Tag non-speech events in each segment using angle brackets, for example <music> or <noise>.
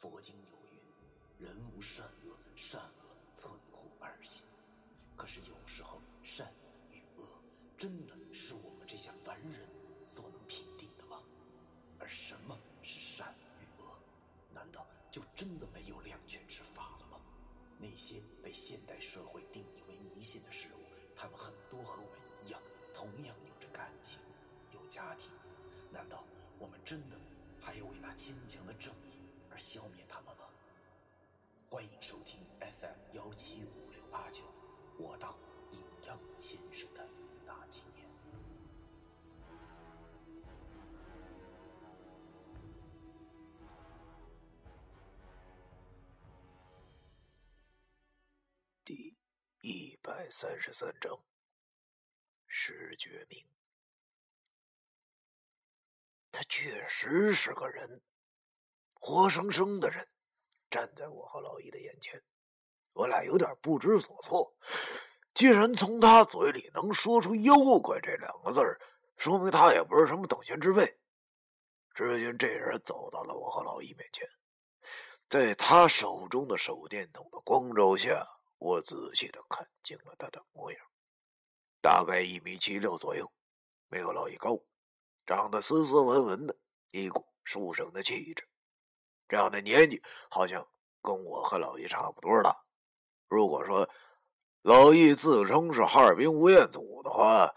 佛经有云：“人无善恶，善恶存乎二心。”可是有时候，善与恶真的是我们这些凡人所能评定的吗？而什么是善与恶？难道就真的没有两全之法了吗？那些被现代社会定义为迷信的事物，他们很多和我们一样，同样百三十三章，石觉明，他确实是个人。活生生的人站在我和老易的眼前，我俩有点不知所措。既然从他嘴里能说出“妖怪”这两个字说明他也不是什么等闲之辈。只见这人走到了我和老易面前，在他手中的手电筒的光照下，我仔细的看清了他的模样。大概一米七六左右，没有老易高，长得斯斯文文的，一股书生的气质。这样的年纪，好像跟我和老易差不多大。如果说老易自称是哈尔滨吴彦祖的话，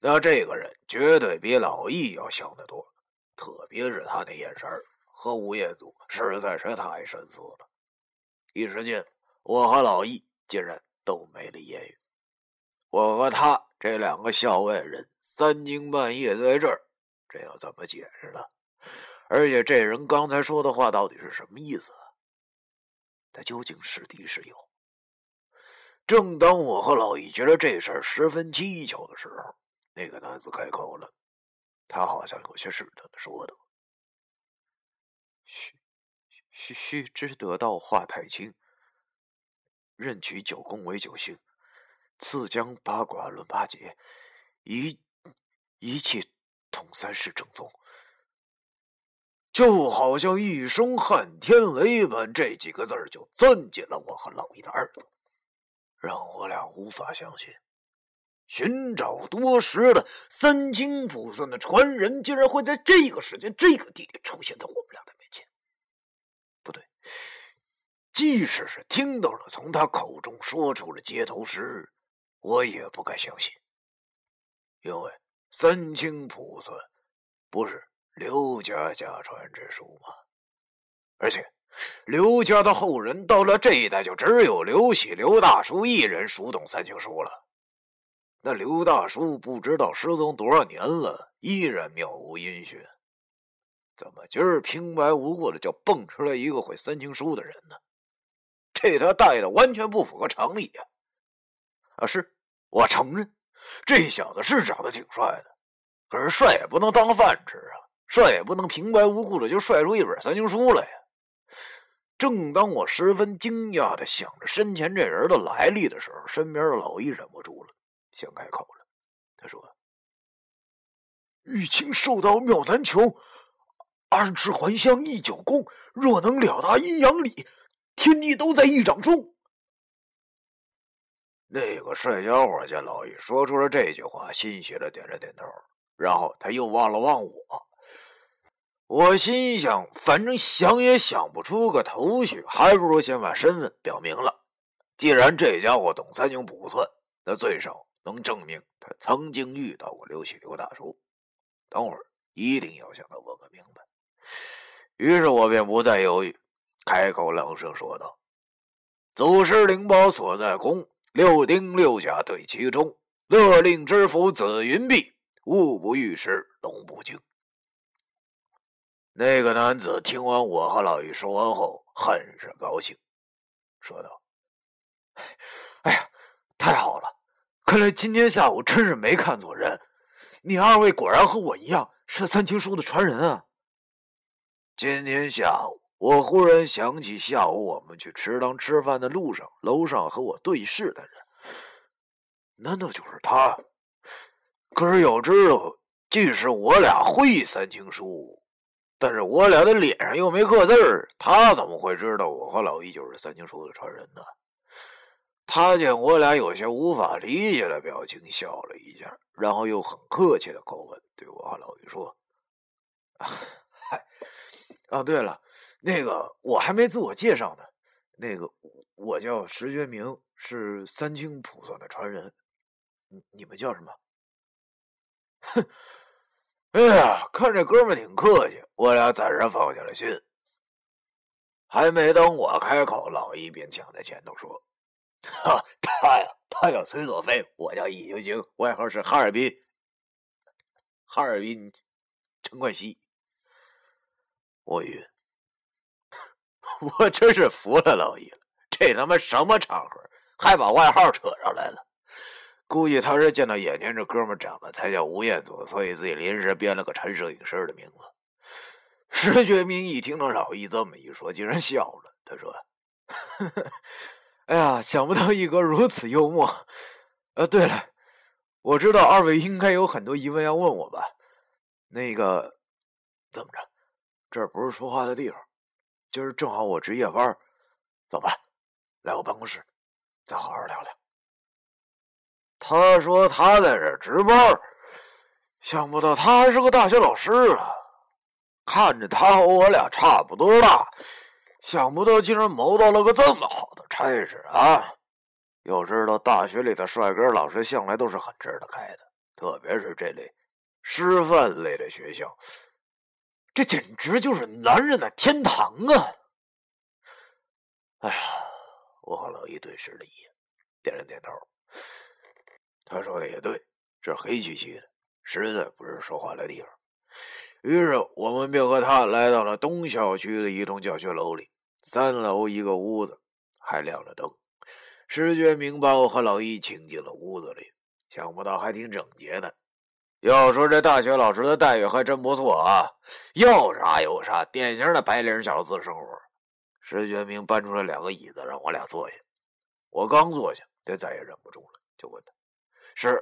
那这个人绝对比老易要像得多。特别是他那眼神和吴彦祖实在是太神似了。一时间，我和老易竟然都没了言语。我和他这两个校外人，三更半夜在这儿，这要怎么解释呢？而且这人刚才说的话到底是什么意思？他究竟是敌是友？正当我和老易觉得这事儿十分蹊跷的时候，那个男子开口了，他好像有些试探的说道：“须须须知得道话太轻，任取九宫为九星，次将八卦论八节，一一气统三世正宗。”就好像一声撼天雷般，这几个字就钻进了我和老易的耳朵，让我俩无法相信。寻找多时的三清菩萨的传人，竟然会在这个时间、这个地点出现在我们俩的面前。不对，即使是听到了从他口中说出了接头诗，我也不敢相信，因为三清菩萨不是。刘家家传之书吗？而且，刘家的后人到了这一代，就只有刘喜、刘大叔一人熟懂三清书了。那刘大叔不知道失踪多少年了，依然渺无音讯。怎么今儿平白无故的就蹦出来一个会三清书的人呢？这他带的完全不符合常理呀！啊，是我承认，这小子是长得挺帅的，可是帅也不能当饭吃啊。帅也不能平白无故的就帅出一本三经书来呀！正当我十分惊讶的想着身前这人的来历的时候，身边的老易忍不住了，先开口了。他说：“玉清受道妙难穷，二尺还乡一九功。若能了达阴阳理，天地都在一掌中。”那个帅小伙见老易说出了这句话，欣喜的点了点头，然后他又望了望我。我心想，反正想也想不出个头绪，还不如先把身份表明了。既然这家伙懂三清卜算，那最少能证明他曾经遇到过刘喜刘大叔。等会儿一定要向他问个明白。于是我便不再犹豫，开口冷声说道：“祖师灵宝所在宫，六丁六甲对其中，勒令知府紫云碧，物不遇时龙不惊。”那个男子听完我和老易说完后，很是高兴，说道：“哎呀，太好了！看来今天下午真是没看错人，你二位果然和我一样是三清书的传人啊！”今天下午，我忽然想起下午我们去池塘吃饭的路上，楼上和我对视的人，难道就是他？可是要知道，即使我俩会三清书。但是我俩的脸上又没刻字儿，他怎么会知道我和老易就是三清书的传人呢？他见我俩有些无法理解的表情，笑了一下，然后又很客气的口吻对我和老易说：“ <laughs> 嗨，啊，对了，那个我还没自我介绍呢，那个我叫石觉明，是三清卜算的传人。你你们叫什么？”哼，哎呀，看这哥们挺客气，我俩暂时放下了心。还没等我开口，老易便抢在前头说。哈，他呀，他叫崔佐飞，我叫易星星，外号是哈尔滨，哈尔滨陈冠希。我晕，我真是服了老易了，这他妈什么场合，还把外号扯上来了？估计他是见到眼前这哥们长得才叫吴彦祖，所以自己临时编了个陈摄影师的名字。石觉明一听到老易这么一说，竟然笑了。他说：“呵呵。”哎呀，想不到一哥如此幽默。呃，对了，我知道二位应该有很多疑问要问我吧？那个，怎么着？这不是说话的地方。今儿正好我值夜班，走吧，来我办公室，再好好聊聊。他说他在这值班，想不到他还是个大学老师啊！看着他和我俩差不多大。想不到竟然谋到了个这么好的差事啊！要知道，大学里的帅哥老师向来都是很吃得开的，特别是这类师范类的学校，这简直就是男人的天堂啊！哎呀，我和老易对视了一眼，点了点头。他说的也对，这黑漆漆的，实在不是说话的地方。于是，我们便和他来到了东校区的一栋教学楼里。三楼一个屋子，还亮着灯。石觉明把我和老易请进了屋子里，想不到还挺整洁的。要说这大学老师的待遇还真不错啊，要啥有啥，典型的白领小资生活。石觉明搬出来两个椅子，让我俩坐下。我刚坐下，便再也忍不住了，就问他：“石，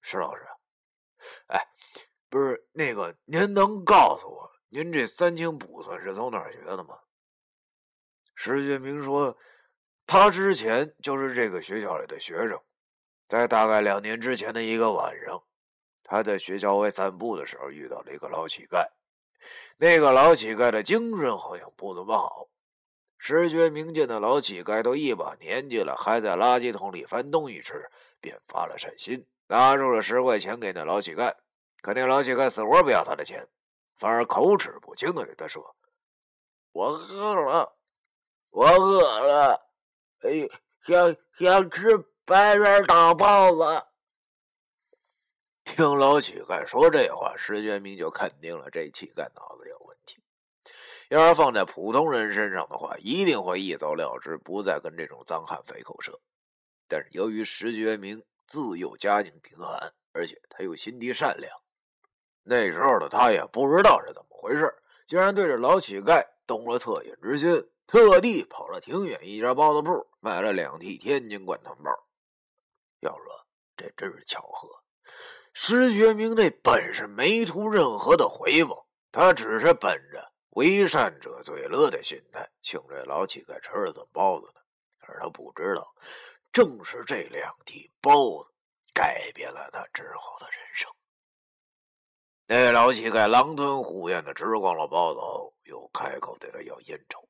石老师，哎。”不是那个，您能告诉我，您这三清卜算是从哪儿学的吗？石觉明说，他之前就是这个学校里的学生，在大概两年之前的一个晚上，他在学校外散步的时候遇到了一个老乞丐。那个老乞丐的精神好像不怎么好。石觉明见的老乞丐都一把年纪了，还在垃圾桶里翻东西吃，便发了善心，拿出了十块钱给那老乞丐。可那老乞丐死活不要他的钱，反而口齿不清的对他说：“我饿了，我饿了，哎，想想吃白面大包子。”听老乞丐说这话，石觉明就肯定了这乞丐脑子有问题。要是放在普通人身上的话，一定会一走了之，不再跟这种脏汉费口舌。但是由于石觉明自幼家境贫寒，而且他又心地善良。那时候的他也不知道是怎么回事，竟然对着老乞丐动了恻隐之心，特地跑了挺远一家包子铺，买了两屉天津灌汤包。要说这真是巧合，石觉明那本是没图任何的回报，他只是本着为善者最乐的心态，请这老乞丐吃了顿包子。而他不知道，正是这两屉包子改变了他之后的人生。那老乞丐狼吞虎咽的吃光了包子后，又开口对他要烟抽。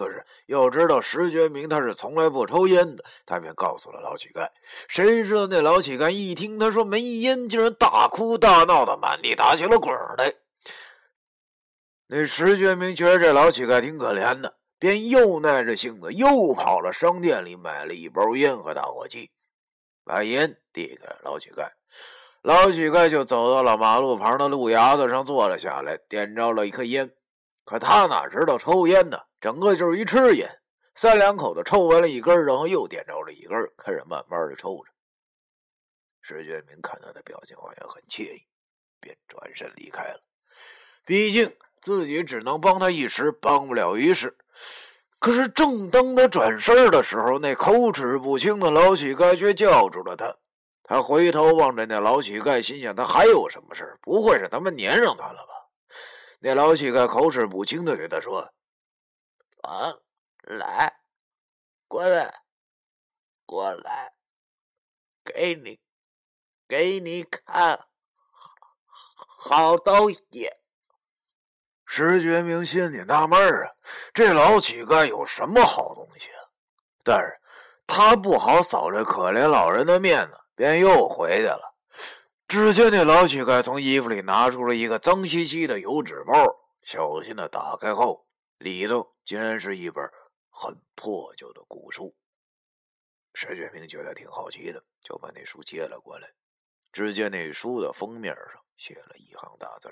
可是要知道石觉明他是从来不抽烟的，他便告诉了老乞丐。谁知道那老乞丐一听他说没烟，竟然大哭大闹的满地打起了滚来。那石觉明觉得这老乞丐挺可怜的，便又耐着性子又跑了商店里买了一包烟和打火机，把烟递给了老乞丐。老乞丐就走到了马路旁的路牙子上坐了下来，点着了一颗烟。可他哪知道抽烟呢？整个就是一吃烟，三两口子抽完了一根，然后又点着了一根，开始慢慢的抽着。石觉明看他的表情好像很惬意，便转身离开了。毕竟自己只能帮他一时，帮不了一世。可是正当他转身的时候，那口齿不清的老乞丐却叫住了他。他回头望着那老乞丐，心想：他还有什么事不会是他们粘上他了吧？那老乞丐口齿不清的对他说：“啊，来，过来，过来，给你，给你看，好东西。”石觉明心里纳闷啊，这老乞丐有什么好东西啊？但是他不好扫这可怜老人的面子，便又回去了。只见那老乞丐从衣服里拿出了一个脏兮兮的油纸包，小心的打开后，里头竟然是一本很破旧的古书。石觉明觉得挺好奇的，就把那书接了过来。只见那书的封面上写了一行大字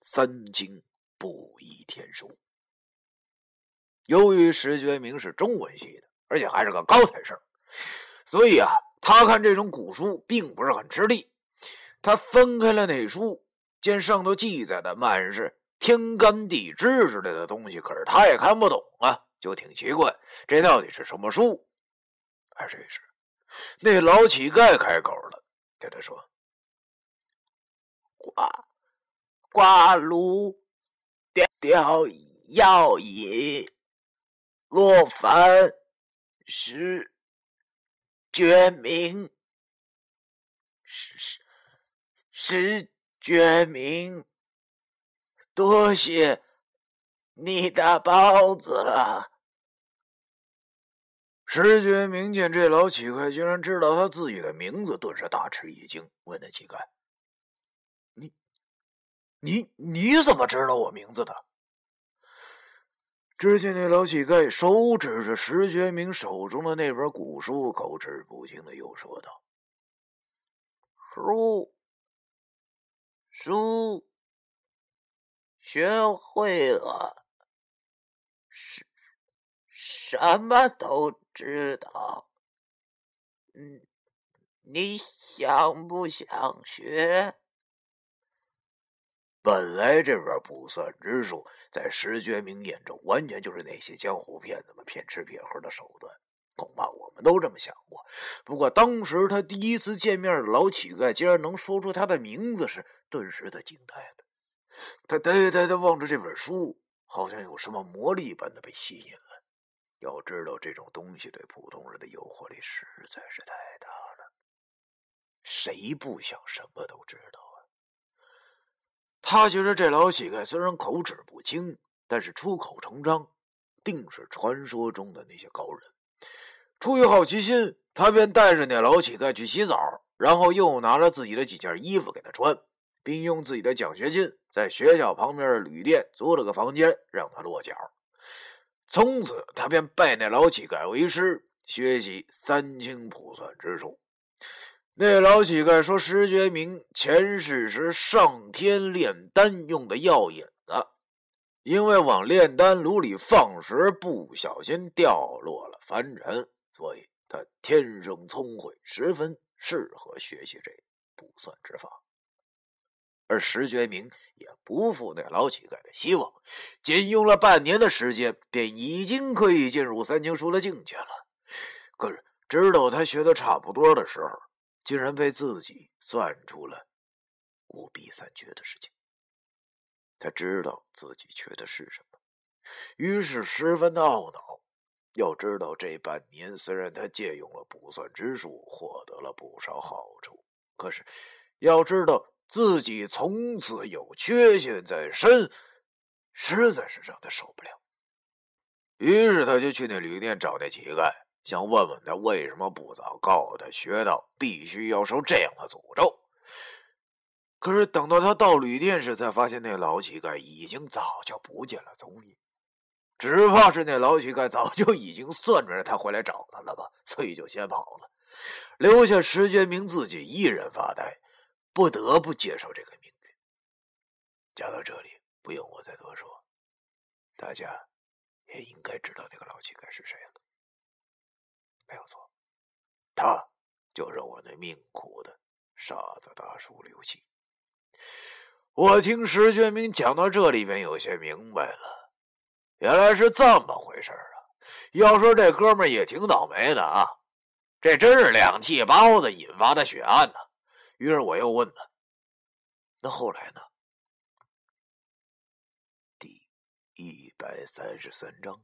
三经不依天书。”由于石觉明是中文系的，而且还是个高材生，所以啊，他看这种古书并不是很吃力。他翻开了那书，见上头记载的满是天干地支之类的东西，可是他也看不懂啊，就挺奇怪，这到底是什么书？而这时，那老乞丐开口了，对他说：“挂挂炉吊吊药引，落凡石觉明，是是。”石觉明，多谢你的包子了。石觉明见这老乞丐居然知道他自己的名字，顿时大吃一惊，问那乞丐：“你、你、你怎么知道我名字的？”只见那老乞丐手指着石觉明手中的那本古书，口齿不清的又说道：“书。”书学会了，什什么都知道。嗯，你想不想学？本来这本卜算之术，在石觉明眼中，完全就是那些江湖骗子们骗吃骗喝的手段。恐怕我们都这么想过，不过当时他第一次见面的老乞丐竟然能说出他的名字时，顿时他惊呆了。他呆呆的望着这本书，好像有什么魔力般的被吸引了。要知道，这种东西对普通人的诱惑力实在是太大了。谁不想什么都知道啊？他觉得这老乞丐虽然口齿不清，但是出口成章，定是传说中的那些高人。出于好奇心，他便带着那老乞丐去洗澡，然后又拿了自己的几件衣服给他穿，并用自己的奖学金在学校旁边的旅店租了个房间让他落脚。从此，他便拜那老乞丐为师，学习三清卜算之术。那老乞丐说：“石觉明前世是上天炼丹用的药引子，因为往炼丹炉里放时不小心掉落了凡尘。”所以他天生聪慧，十分适合学习这卜算之法。而石觉明也不负那老乞丐的希望，仅用了半年的时间，便已经可以进入三清书的境界了。可是，直到他学的差不多的时候，竟然被自己算出了五弊三缺的事情。他知道自己缺的是什么，于是十分的懊恼。要知道，这半年虽然他借用了卜算之术，获得了不少好处，可是要知道自己从此有缺陷在身，实在是让他受不了。于是他就去那旅店找那乞丐，想问问他为什么不早告诉他学道必须要受这样的诅咒。可是等到他到旅店时，才发现那老乞丐已经早就不见了踪影。只怕是那老乞丐早就已经算准了他回来找他了吧，所以就先跑了，留下石觉明自己一人发呆，不得不接受这个命运。讲到这里，不用我再多说，大家也应该知道那个老乞丐是谁了。没有错，他就是我那命苦的傻子大叔刘七。我听石觉明讲到这里，边有些明白了。原来是这么回事啊！要说这哥们也挺倒霉的啊，这真是两屉包子引发的血案呢。于是我又问他：“那后来呢？”第一百三十三章，